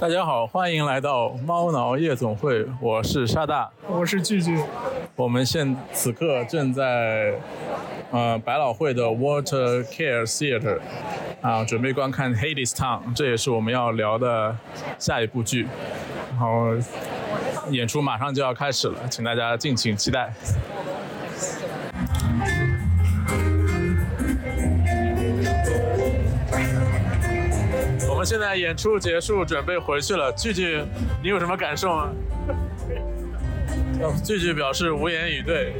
大家好，欢迎来到猫挠夜总会，我是沙大，我是聚聚。我们现此刻正在呃百老汇的 Water Care Theatre 啊，准备观看《Hades Town》，这也是我们要聊的下一部剧。然后演出马上就要开始了，请大家敬请期待。现在演出结束，准备回去了。句句，你有什么感受吗？句句表示无言以对。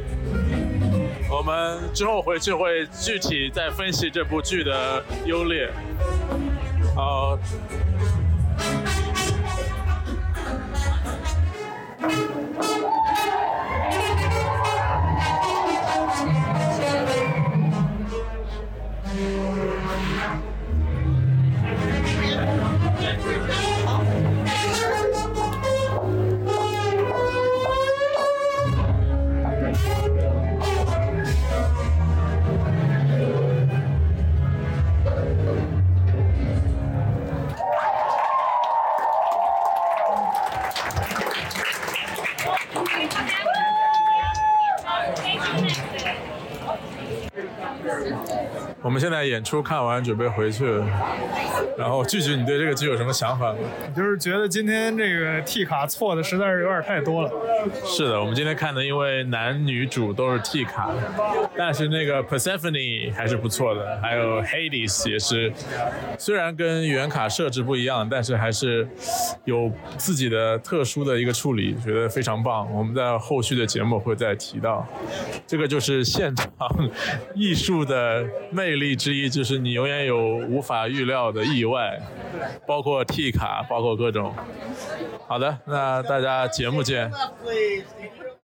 我们之后回去会具体再分析这部剧的优劣。好。我们现在演出看完，准备回去。然后，具体你对这个剧有什么想法吗？就是觉得今天这个 T 卡错的实在是有点太多了。是的，我们今天看的，因为男女主都是 T 卡，但是那个 Persephone 还是不错的，还有 Hades 也是，虽然跟原卡设置不一样，但是还是有自己的特殊的一个处理，觉得非常棒。我们在后续的节目会再提到。这个就是现场艺术的魅力之一，就是你永远有无法预料的意外，包括 T 卡，包括各种。好的，那大家节目见。